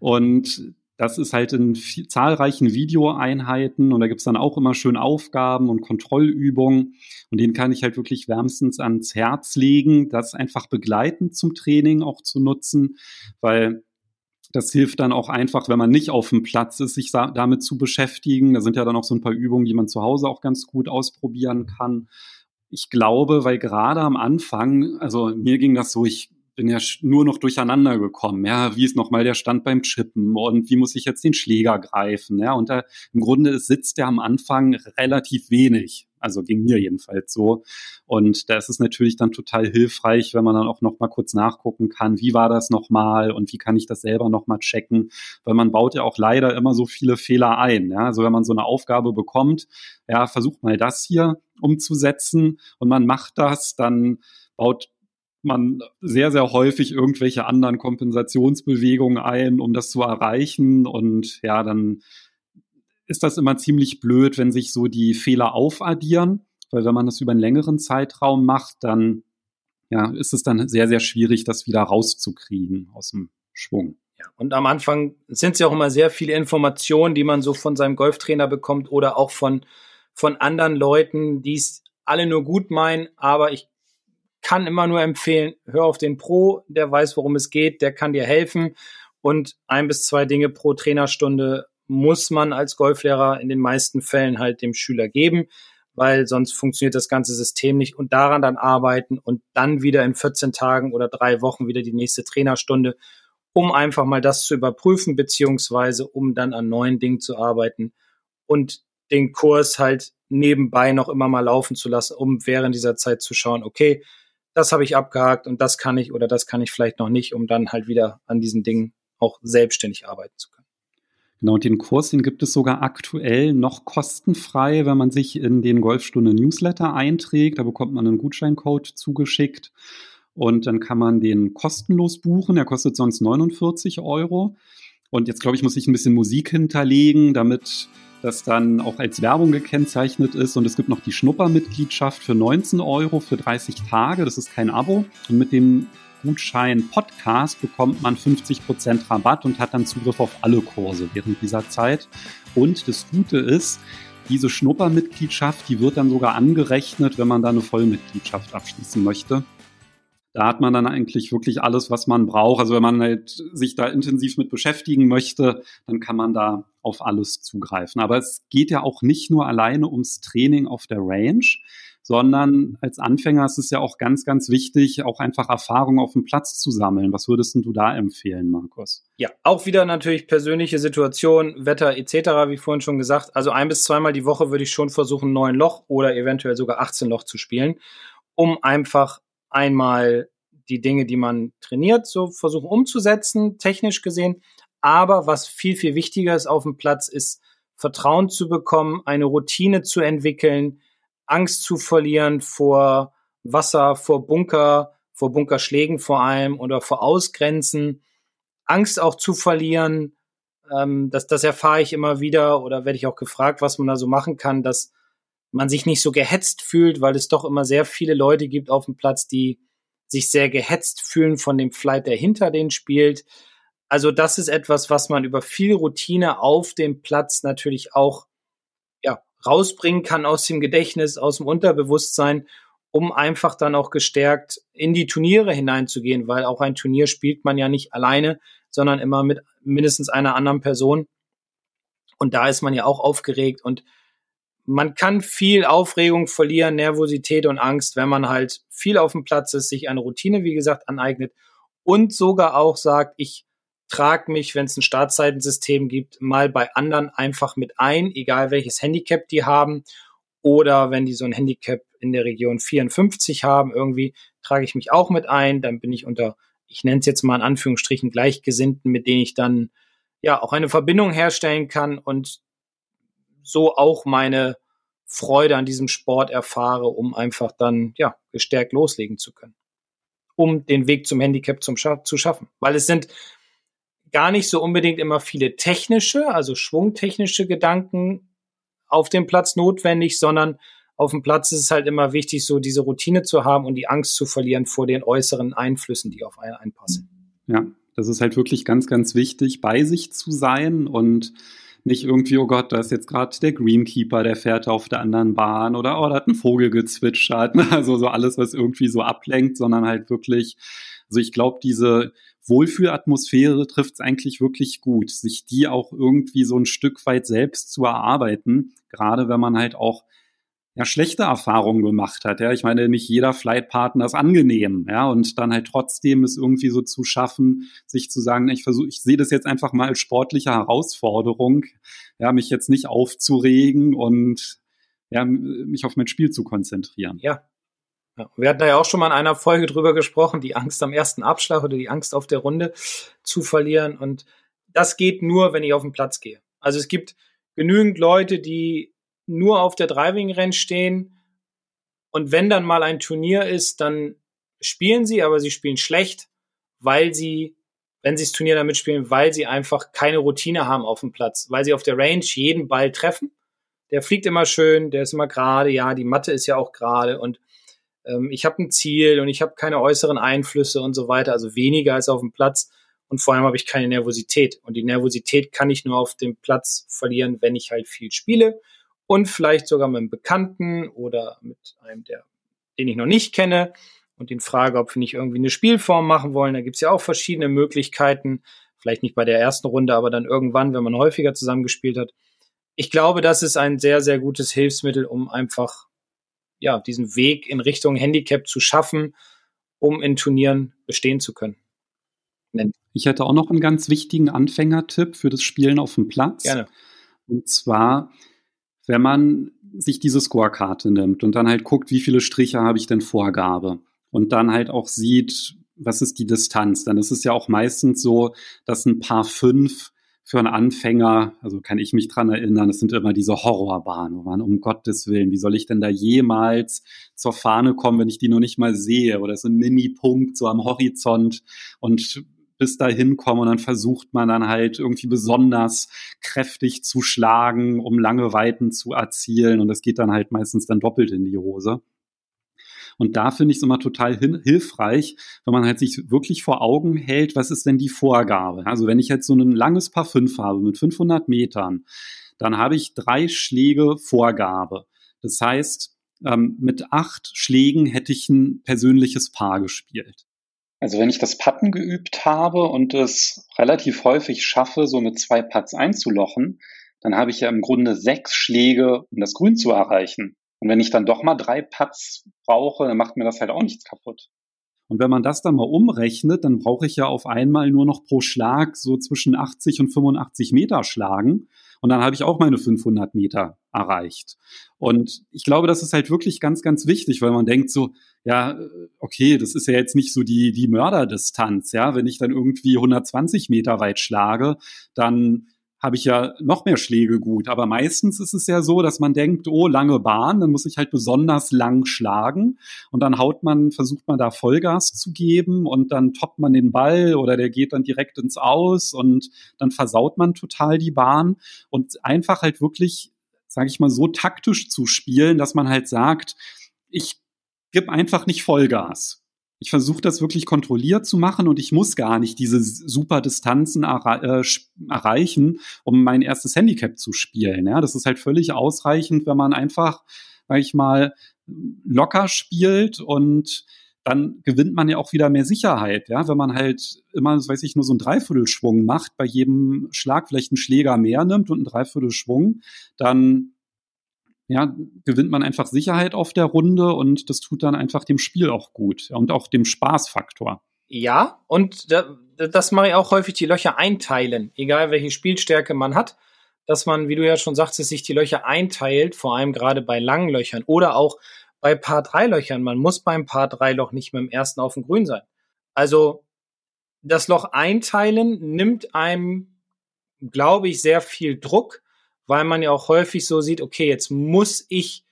Und das ist halt in viel, zahlreichen Videoeinheiten und da gibt's dann auch immer schön Aufgaben und Kontrollübungen und den kann ich halt wirklich wärmstens ans Herz legen, das einfach begleitend zum Training auch zu nutzen, weil das hilft dann auch einfach, wenn man nicht auf dem Platz ist, sich damit zu beschäftigen. Da sind ja dann auch so ein paar Übungen, die man zu Hause auch ganz gut ausprobieren kann. Ich glaube, weil gerade am Anfang, also mir ging das so, ich bin ja nur noch durcheinander gekommen. Ja, wie ist nochmal der Stand beim Chippen und wie muss ich jetzt den Schläger greifen? Ja, und da, im Grunde sitzt der am Anfang relativ wenig. Also ging mir jedenfalls so. Und da ist es natürlich dann total hilfreich, wenn man dann auch noch mal kurz nachgucken kann, wie war das nochmal und wie kann ich das selber noch mal checken, weil man baut ja auch leider immer so viele Fehler ein. Ja? Also wenn man so eine Aufgabe bekommt, ja, versucht mal das hier umzusetzen und man macht das, dann baut man sehr, sehr häufig irgendwelche anderen Kompensationsbewegungen ein, um das zu erreichen. Und ja, dann ist das immer ziemlich blöd, wenn sich so die Fehler aufaddieren, weil wenn man das über einen längeren Zeitraum macht, dann ja, ist es dann sehr, sehr schwierig, das wieder rauszukriegen aus dem Schwung. Ja, und am Anfang sind es ja auch immer sehr viele Informationen, die man so von seinem Golftrainer bekommt oder auch von, von anderen Leuten, die es alle nur gut meinen, aber ich kann immer nur empfehlen, hör auf den Pro, der weiß, worum es geht, der kann dir helfen. Und ein bis zwei Dinge pro Trainerstunde muss man als Golflehrer in den meisten Fällen halt dem Schüler geben, weil sonst funktioniert das ganze System nicht und daran dann arbeiten und dann wieder in 14 Tagen oder drei Wochen wieder die nächste Trainerstunde, um einfach mal das zu überprüfen, beziehungsweise um dann an neuen Dingen zu arbeiten und den Kurs halt nebenbei noch immer mal laufen zu lassen, um während dieser Zeit zu schauen, okay, das habe ich abgehakt und das kann ich oder das kann ich vielleicht noch nicht, um dann halt wieder an diesen Dingen auch selbstständig arbeiten zu können. Genau, und den Kurs, den gibt es sogar aktuell noch kostenfrei, wenn man sich in den Golfstunde Newsletter einträgt. Da bekommt man einen Gutscheincode zugeschickt und dann kann man den kostenlos buchen. Der kostet sonst 49 Euro. Und jetzt glaube ich, muss ich ein bisschen Musik hinterlegen, damit das dann auch als Werbung gekennzeichnet ist. Und es gibt noch die Schnuppermitgliedschaft für 19 Euro für 30 Tage. Das ist kein Abo. Und mit dem Gutschein Podcast bekommt man 50% Rabatt und hat dann Zugriff auf alle Kurse während dieser Zeit. Und das Gute ist, diese Schnuppermitgliedschaft, die wird dann sogar angerechnet, wenn man da eine Vollmitgliedschaft abschließen möchte da hat man dann eigentlich wirklich alles, was man braucht. Also wenn man halt sich da intensiv mit beschäftigen möchte, dann kann man da auf alles zugreifen. Aber es geht ja auch nicht nur alleine ums Training auf der Range, sondern als Anfänger ist es ja auch ganz, ganz wichtig, auch einfach Erfahrung auf dem Platz zu sammeln. Was würdest du da empfehlen, Markus? Ja, auch wieder natürlich persönliche Situation, Wetter etc., wie vorhin schon gesagt. Also ein bis zweimal die Woche würde ich schon versuchen, neun Loch oder eventuell sogar 18 Loch zu spielen, um einfach einmal die Dinge, die man trainiert, so versuchen umzusetzen, technisch gesehen. Aber was viel, viel wichtiger ist auf dem Platz, ist Vertrauen zu bekommen, eine Routine zu entwickeln, Angst zu verlieren vor Wasser, vor Bunker, vor Bunkerschlägen vor allem oder vor Ausgrenzen, Angst auch zu verlieren. Ähm, das, das erfahre ich immer wieder oder werde ich auch gefragt, was man da so machen kann, dass man sich nicht so gehetzt fühlt, weil es doch immer sehr viele Leute gibt auf dem Platz, die sich sehr gehetzt fühlen von dem Flight, der hinter denen spielt. Also das ist etwas, was man über viel Routine auf dem Platz natürlich auch ja, rausbringen kann aus dem Gedächtnis, aus dem Unterbewusstsein, um einfach dann auch gestärkt in die Turniere hineinzugehen, weil auch ein Turnier spielt man ja nicht alleine, sondern immer mit mindestens einer anderen Person. Und da ist man ja auch aufgeregt und man kann viel Aufregung verlieren, Nervosität und Angst, wenn man halt viel auf dem Platz ist, sich eine Routine, wie gesagt, aneignet und sogar auch sagt, ich trage mich, wenn es ein Startzeitensystem gibt, mal bei anderen einfach mit ein, egal welches Handicap die haben. Oder wenn die so ein Handicap in der Region 54 haben, irgendwie trage ich mich auch mit ein. Dann bin ich unter, ich nenne es jetzt mal in Anführungsstrichen, Gleichgesinnten, mit denen ich dann ja auch eine Verbindung herstellen kann und so auch meine Freude an diesem Sport erfahre, um einfach dann ja gestärkt loslegen zu können. um den Weg zum Handicap zum Scha zu schaffen. Weil es sind gar nicht so unbedingt immer viele technische, also schwungtechnische Gedanken auf dem Platz notwendig, sondern auf dem Platz ist es halt immer wichtig, so diese Routine zu haben und die Angst zu verlieren vor den äußeren Einflüssen, die auf einen einpassen. Ja, das ist halt wirklich ganz, ganz wichtig, bei sich zu sein und nicht irgendwie, oh Gott, da ist jetzt gerade der Greenkeeper, der fährt auf der anderen Bahn oder oh, da hat ein Vogel gezwitschert. [laughs] Also so alles, was irgendwie so ablenkt, sondern halt wirklich, also ich glaube, diese Wohlfühlatmosphäre trifft es eigentlich wirklich gut, sich die auch irgendwie so ein Stück weit selbst zu erarbeiten, gerade wenn man halt auch ja, schlechte Erfahrungen gemacht hat. Ja, ich meine, nicht jeder Flightpartner ist angenehm, ja, und dann halt trotzdem es irgendwie so zu schaffen, sich zu sagen, ich versuche, ich sehe das jetzt einfach mal als sportliche Herausforderung, ja, mich jetzt nicht aufzuregen und ja, mich auf mein Spiel zu konzentrieren. Ja. Wir hatten da ja auch schon mal in einer Folge drüber gesprochen, die Angst am ersten Abschlag oder die Angst auf der Runde zu verlieren. Und das geht nur, wenn ich auf den Platz gehe. Also es gibt genügend Leute, die nur auf der Driving Range stehen und wenn dann mal ein Turnier ist, dann spielen sie, aber sie spielen schlecht, weil sie, wenn sie das Turnier damit spielen, weil sie einfach keine Routine haben auf dem Platz, weil sie auf der Range jeden Ball treffen. Der fliegt immer schön, der ist immer gerade, ja, die Matte ist ja auch gerade und ähm, ich habe ein Ziel und ich habe keine äußeren Einflüsse und so weiter, also weniger als auf dem Platz und vor allem habe ich keine Nervosität und die Nervosität kann ich nur auf dem Platz verlieren, wenn ich halt viel spiele und vielleicht sogar mit einem Bekannten oder mit einem, der, den ich noch nicht kenne und den frage, ob wir nicht irgendwie eine Spielform machen wollen. Da gibt's ja auch verschiedene Möglichkeiten. Vielleicht nicht bei der ersten Runde, aber dann irgendwann, wenn man häufiger zusammengespielt hat. Ich glaube, das ist ein sehr, sehr gutes Hilfsmittel, um einfach ja, diesen Weg in Richtung Handicap zu schaffen, um in Turnieren bestehen zu können. Ich hätte auch noch einen ganz wichtigen Anfängertipp für das Spielen auf dem Platz. Gerne. Und zwar wenn man sich diese Scorekarte nimmt und dann halt guckt, wie viele Striche habe ich denn Vorgabe und dann halt auch sieht, was ist die Distanz, dann ist es ja auch meistens so, dass ein paar fünf für einen Anfänger, also kann ich mich dran erinnern, es sind immer diese Horrorbahnen, wo man um Gottes Willen, wie soll ich denn da jemals zur Fahne kommen, wenn ich die noch nicht mal sehe oder so ein Mini-Punkt so am Horizont und bis dahin kommen und dann versucht man dann halt irgendwie besonders kräftig zu schlagen, um lange Weiten zu erzielen und das geht dann halt meistens dann doppelt in die Hose. Und da finde ich es immer total hilfreich, wenn man halt sich wirklich vor Augen hält, was ist denn die Vorgabe? Also wenn ich jetzt so ein langes Paar 5 habe mit 500 Metern, dann habe ich drei Schläge Vorgabe. Das heißt, ähm, mit acht Schlägen hätte ich ein persönliches Paar gespielt. Also wenn ich das Putten geübt habe und es relativ häufig schaffe, so mit zwei Putts einzulochen, dann habe ich ja im Grunde sechs Schläge, um das Grün zu erreichen. Und wenn ich dann doch mal drei Putts brauche, dann macht mir das halt auch nichts kaputt. Und wenn man das dann mal umrechnet, dann brauche ich ja auf einmal nur noch pro Schlag so zwischen 80 und 85 Meter schlagen. Und dann habe ich auch meine 500 Meter erreicht. Und ich glaube, das ist halt wirklich ganz, ganz wichtig, weil man denkt so, ja, okay, das ist ja jetzt nicht so die, die Mörderdistanz, ja. Wenn ich dann irgendwie 120 Meter weit schlage, dann habe ich ja noch mehr Schläge gut. Aber meistens ist es ja so, dass man denkt, oh, lange Bahn, dann muss ich halt besonders lang schlagen. Und dann haut man, versucht man da Vollgas zu geben und dann toppt man den Ball oder der geht dann direkt ins Aus und dann versaut man total die Bahn. Und einfach halt wirklich, sage ich mal, so taktisch zu spielen, dass man halt sagt, ich gib einfach nicht Vollgas ich versuche das wirklich kontrolliert zu machen und ich muss gar nicht diese super Distanzen erre äh, erreichen, um mein erstes Handicap zu spielen. Ja, das ist halt völlig ausreichend, wenn man einfach, sag ich mal, locker spielt und dann gewinnt man ja auch wieder mehr Sicherheit, ja, wenn man halt immer, weiß ich, nur so einen Dreiviertelschwung macht, bei jedem Schlag vielleicht einen Schläger mehr nimmt und einen Dreiviertelschwung, dann ja, gewinnt man einfach Sicherheit auf der Runde und das tut dann einfach dem Spiel auch gut und auch dem Spaßfaktor. Ja, und da, das mache ich auch häufig, die Löcher einteilen, egal welche Spielstärke man hat, dass man, wie du ja schon sagst, sich die Löcher einteilt, vor allem gerade bei langen Löchern oder auch bei Paar 3 Löchern. Man muss beim Paar 3 Loch nicht mit dem ersten auf dem Grün sein. Also das Loch einteilen nimmt einem, glaube ich, sehr viel Druck weil man ja auch häufig so sieht, okay, jetzt muss ich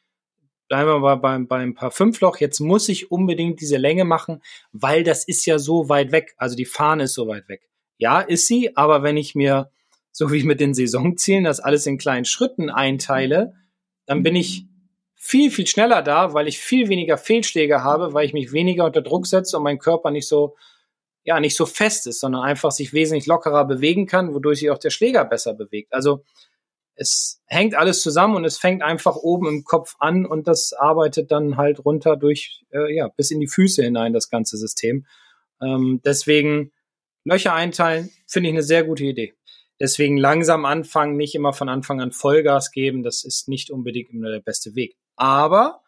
bleiben wir mal beim, beim Paar Fünfloch, jetzt muss ich unbedingt diese Länge machen, weil das ist ja so weit weg. Also die Fahne ist so weit weg. Ja, ist sie, aber wenn ich mir, so wie mit den Saisonzielen, das alles in kleinen Schritten einteile, dann bin ich viel, viel schneller da, weil ich viel weniger Fehlschläge habe, weil ich mich weniger unter Druck setze und mein Körper nicht so, ja, nicht so fest ist, sondern einfach sich wesentlich lockerer bewegen kann, wodurch sich auch der Schläger besser bewegt. Also es hängt alles zusammen und es fängt einfach oben im Kopf an und das arbeitet dann halt runter durch, äh, ja, bis in die Füße hinein, das ganze System. Ähm, deswegen Löcher einteilen, finde ich eine sehr gute Idee. Deswegen langsam anfangen, nicht immer von Anfang an Vollgas geben, das ist nicht unbedingt immer der beste Weg. Aber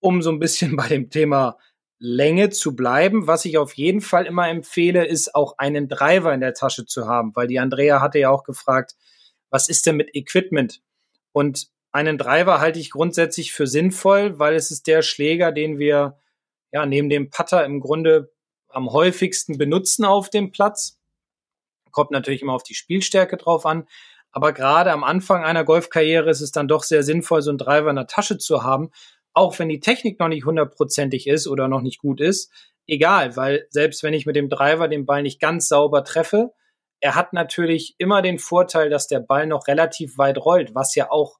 um so ein bisschen [laughs] bei dem Thema Länge zu bleiben, was ich auf jeden Fall immer empfehle, ist auch einen Driver in der Tasche zu haben, weil die Andrea hatte ja auch gefragt, was ist denn mit Equipment? Und einen Driver halte ich grundsätzlich für sinnvoll, weil es ist der Schläger, den wir ja neben dem Putter im Grunde am häufigsten benutzen auf dem Platz. Kommt natürlich immer auf die Spielstärke drauf an. Aber gerade am Anfang einer Golfkarriere ist es dann doch sehr sinnvoll, so einen Driver in der Tasche zu haben, auch wenn die Technik noch nicht hundertprozentig ist oder noch nicht gut ist. Egal, weil selbst wenn ich mit dem Driver den Ball nicht ganz sauber treffe, er hat natürlich immer den Vorteil, dass der Ball noch relativ weit rollt, was ja auch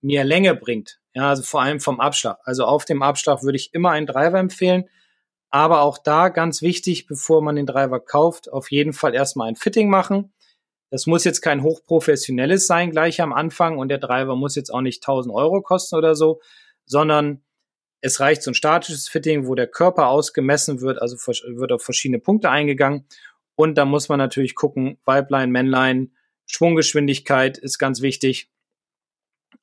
mir Länge bringt. Ja, also vor allem vom Abschlag. Also auf dem Abschlag würde ich immer einen Driver empfehlen. Aber auch da ganz wichtig, bevor man den Driver kauft, auf jeden Fall erstmal ein Fitting machen. Das muss jetzt kein hochprofessionelles sein gleich am Anfang und der Driver muss jetzt auch nicht 1000 Euro kosten oder so, sondern es reicht so ein statisches Fitting, wo der Körper ausgemessen wird, also wird auf verschiedene Punkte eingegangen. Und da muss man natürlich gucken, Weiblein, Männlein, Schwunggeschwindigkeit ist ganz wichtig.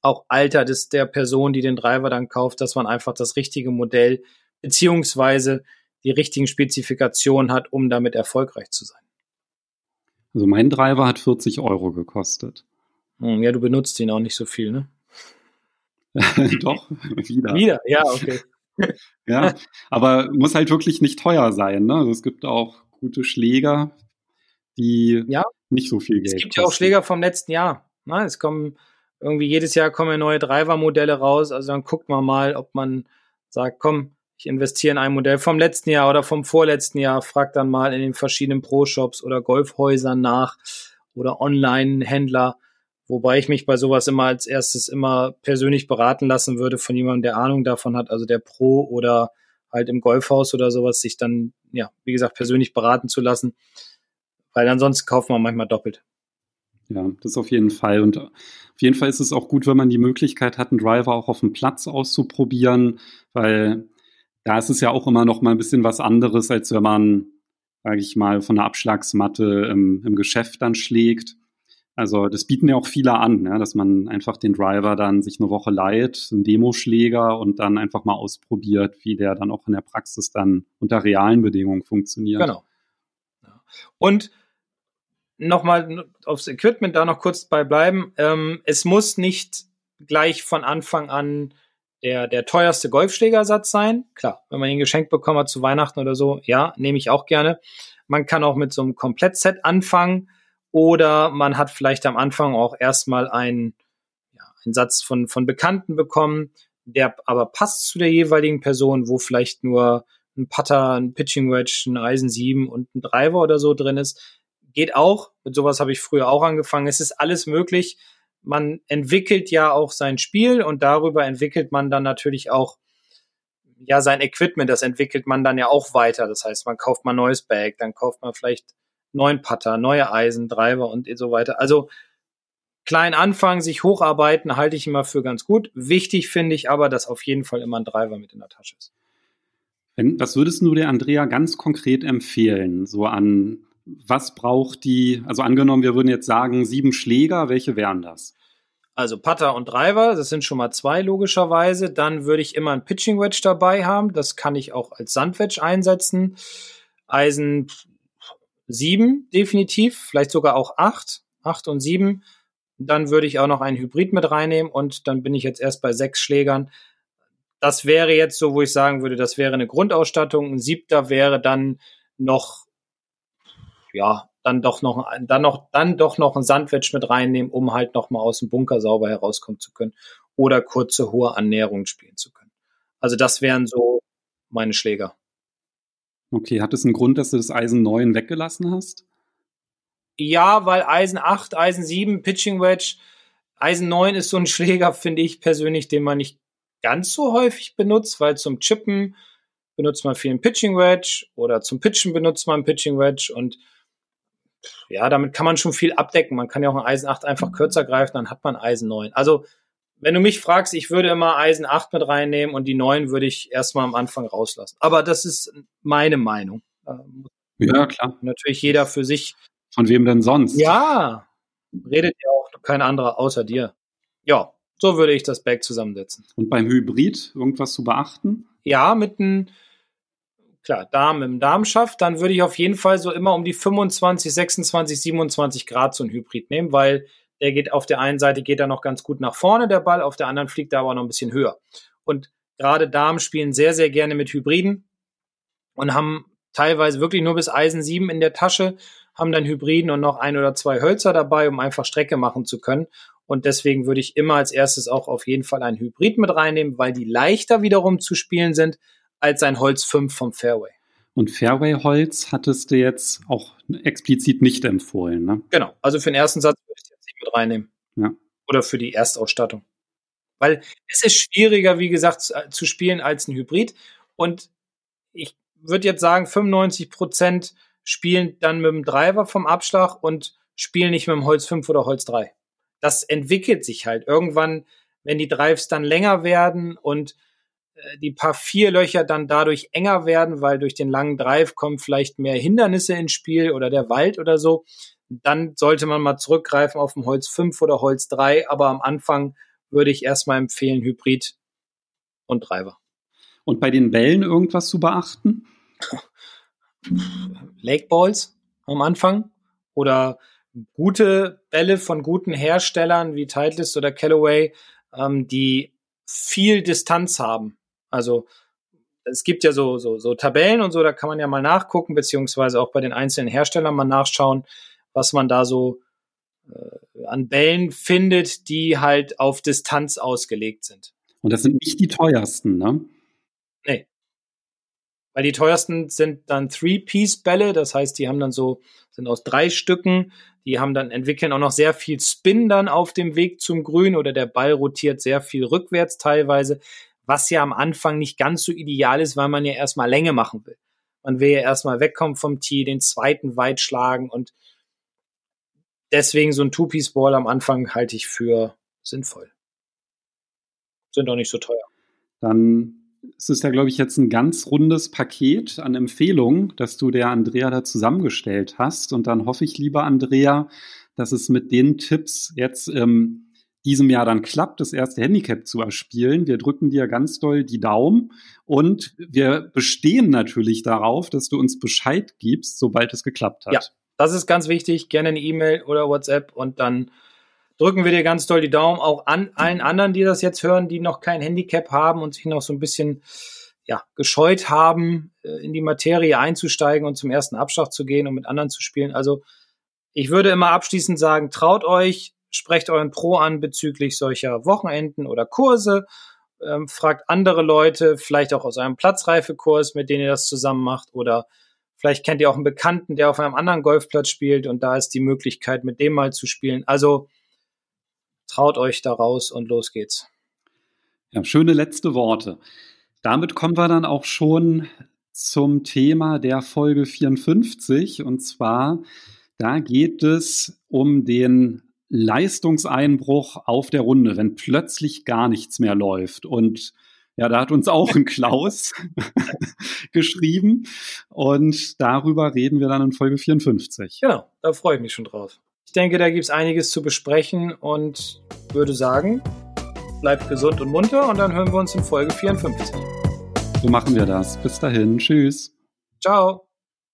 Auch Alter des, der Person, die den Driver dann kauft, dass man einfach das richtige Modell beziehungsweise die richtigen Spezifikationen hat, um damit erfolgreich zu sein. Also mein Driver hat 40 Euro gekostet. Hm, ja, du benutzt ihn auch nicht so viel, ne? [laughs] Doch, wieder. Wieder, ja, okay. [laughs] ja, aber muss halt wirklich nicht teuer sein. Ne? Also es gibt auch gute Schläger, die ja, nicht so viel Geld Es gibt ja auch Schläger vom letzten Jahr. Ne? Es kommen irgendwie jedes Jahr kommen neue Driver-Modelle raus. Also dann guckt man mal, ob man sagt, komm, ich investiere in ein Modell vom letzten Jahr oder vom vorletzten Jahr, frag dann mal in den verschiedenen Pro-Shops oder Golfhäusern nach oder Online-Händler, wobei ich mich bei sowas immer als erstes immer persönlich beraten lassen würde von jemandem, der Ahnung davon hat, also der Pro oder halt im Golfhaus oder sowas, sich dann, ja, wie gesagt, persönlich beraten zu lassen, weil ansonsten kauft man manchmal doppelt. Ja, das auf jeden Fall. Und auf jeden Fall ist es auch gut, wenn man die Möglichkeit hat, einen Driver auch auf dem Platz auszuprobieren, weil da ist es ja auch immer noch mal ein bisschen was anderes, als wenn man, sage ich mal, von der Abschlagsmatte im, im Geschäft dann schlägt. Also das bieten ja auch viele an, ja, dass man einfach den Driver dann sich eine Woche leiht, einen Demoschläger und dann einfach mal ausprobiert, wie der dann auch in der Praxis dann unter realen Bedingungen funktioniert. Genau. Und nochmal aufs Equipment da noch kurz bei bleiben. Ähm, es muss nicht gleich von Anfang an der, der teuerste Golfschlägersatz sein. Klar, wenn man ihn geschenkt bekommen hat zu Weihnachten oder so, ja, nehme ich auch gerne. Man kann auch mit so einem Komplettset anfangen oder man hat vielleicht am Anfang auch erstmal einen, ja, einen Satz von, von Bekannten bekommen, der aber passt zu der jeweiligen Person, wo vielleicht nur ein Putter, ein Pitching Wedge, ein Eisen 7 und ein Driver oder so drin ist. Geht auch. Mit sowas habe ich früher auch angefangen. Es ist alles möglich man entwickelt ja auch sein Spiel und darüber entwickelt man dann natürlich auch ja sein Equipment, das entwickelt man dann ja auch weiter. Das heißt, man kauft mal neues Bag, dann kauft man vielleicht neuen Putter, neue Eisen, Driver und so weiter. Also klein anfangen, sich hocharbeiten, halte ich immer für ganz gut. Wichtig finde ich aber, dass auf jeden Fall immer ein Driver mit in der Tasche ist. Was würdest du der Andrea ganz konkret empfehlen, so an was braucht die, also angenommen, wir würden jetzt sagen, sieben Schläger, welche wären das? Also Putter und Driver, das sind schon mal zwei logischerweise. Dann würde ich immer ein Pitching Wedge dabei haben. Das kann ich auch als Sandwedge einsetzen. Eisen sieben definitiv, vielleicht sogar auch acht, acht und sieben. Dann würde ich auch noch einen Hybrid mit reinnehmen und dann bin ich jetzt erst bei sechs Schlägern. Das wäre jetzt so, wo ich sagen würde, das wäre eine Grundausstattung. Ein siebter wäre dann noch ja, dann doch noch, dann noch, dann doch noch ein Sandwich mit reinnehmen, um halt noch mal aus dem Bunker sauber herauskommen zu können oder kurze, hohe Annäherungen spielen zu können. Also das wären so meine Schläger. Okay, hat es einen Grund, dass du das Eisen 9 weggelassen hast? Ja, weil Eisen 8, Eisen 7, Pitching Wedge, Eisen 9 ist so ein Schläger, finde ich persönlich, den man nicht ganz so häufig benutzt, weil zum Chippen benutzt man viel einen Pitching Wedge oder zum Pitchen benutzt man einen Pitching Wedge und ja, damit kann man schon viel abdecken. Man kann ja auch ein Eisen 8 einfach kürzer greifen, dann hat man Eisen 9. Also, wenn du mich fragst, ich würde immer Eisen 8 mit reinnehmen und die 9 würde ich erstmal am Anfang rauslassen. Aber das ist meine Meinung. Ja, klar. Natürlich jeder für sich von wem denn sonst? Ja, redet ja auch kein anderer außer dir. Ja, so würde ich das Bag zusammensetzen. Und beim Hybrid irgendwas zu beachten? Ja, mit einem, klar, Darm im Darmschaft, dann würde ich auf jeden Fall so immer um die 25, 26, 27 Grad so ein Hybrid nehmen, weil der geht auf der einen Seite geht er noch ganz gut nach vorne, der Ball, auf der anderen fliegt er aber noch ein bisschen höher. Und gerade Damen spielen sehr, sehr gerne mit Hybriden und haben teilweise wirklich nur bis Eisen 7 in der Tasche haben dann Hybriden und noch ein oder zwei Hölzer dabei, um einfach Strecke machen zu können. Und deswegen würde ich immer als erstes auch auf jeden Fall ein Hybrid mit reinnehmen, weil die leichter wiederum zu spielen sind als ein Holz 5 vom Fairway. Und Fairway-Holz hattest du jetzt auch explizit nicht empfohlen, ne? Genau. Also für den ersten Satz mit reinnehmen. Ja. Oder für die Erstausstattung. Weil es ist schwieriger, wie gesagt, zu spielen als ein Hybrid. Und ich würde jetzt sagen, 95 Prozent spielen dann mit dem Driver vom Abschlag und spielen nicht mit dem Holz 5 oder Holz 3. Das entwickelt sich halt. Irgendwann, wenn die Drives dann länger werden und äh, die paar vier Löcher dann dadurch enger werden, weil durch den langen Drive kommen vielleicht mehr Hindernisse ins Spiel oder der Wald oder so, dann sollte man mal zurückgreifen auf dem Holz 5 oder Holz 3, aber am Anfang würde ich erstmal empfehlen Hybrid und Driver. Und bei den Bällen irgendwas zu beachten? Lake Balls am Anfang oder gute Bälle von guten Herstellern wie Titleist oder Callaway, ähm, die viel Distanz haben. Also es gibt ja so, so, so Tabellen und so, da kann man ja mal nachgucken, beziehungsweise auch bei den einzelnen Herstellern mal nachschauen, was man da so äh, an Bällen findet, die halt auf Distanz ausgelegt sind. Und das sind nicht die teuersten, ne? Nee. Weil die teuersten sind dann Three-Piece-Bälle, das heißt, die haben dann so, sind aus drei Stücken, die haben dann, entwickeln auch noch sehr viel Spin dann auf dem Weg zum Grün oder der Ball rotiert sehr viel rückwärts teilweise, was ja am Anfang nicht ganz so ideal ist, weil man ja erstmal Länge machen will. Man will ja erstmal wegkommen vom Tee, den zweiten weit schlagen und deswegen so ein Two-Piece-Ball am Anfang halte ich für sinnvoll. Sind auch nicht so teuer. Dann es ist ja, glaube ich, jetzt ein ganz rundes Paket an Empfehlungen, das du der Andrea da zusammengestellt hast. Und dann hoffe ich, lieber Andrea, dass es mit den Tipps jetzt ähm, diesem Jahr dann klappt, das erste Handicap zu erspielen. Wir drücken dir ganz doll die Daumen und wir bestehen natürlich darauf, dass du uns Bescheid gibst, sobald es geklappt hat. Ja, das ist ganz wichtig. Gerne eine E-Mail oder WhatsApp und dann drücken wir dir ganz doll die Daumen, auch an allen anderen, die das jetzt hören, die noch kein Handicap haben und sich noch so ein bisschen ja, gescheut haben, äh, in die Materie einzusteigen und zum ersten Abschlag zu gehen und mit anderen zu spielen. Also ich würde immer abschließend sagen, traut euch, sprecht euren Pro an bezüglich solcher Wochenenden oder Kurse, ähm, fragt andere Leute, vielleicht auch aus einem Platzreifekurs, mit denen ihr das zusammen macht oder vielleicht kennt ihr auch einen Bekannten, der auf einem anderen Golfplatz spielt und da ist die Möglichkeit, mit dem mal zu spielen. Also traut euch da raus und los geht's. Ja, schöne letzte Worte. Damit kommen wir dann auch schon zum Thema der Folge 54 und zwar da geht es um den Leistungseinbruch auf der Runde, wenn plötzlich gar nichts mehr läuft und ja, da hat uns auch ein Klaus [laughs] geschrieben und darüber reden wir dann in Folge 54. Genau, da freue ich mich schon drauf. Ich denke, da gibt es einiges zu besprechen und würde sagen, bleibt gesund und munter und dann hören wir uns in Folge 54. So machen wir das. Bis dahin. Tschüss. Ciao.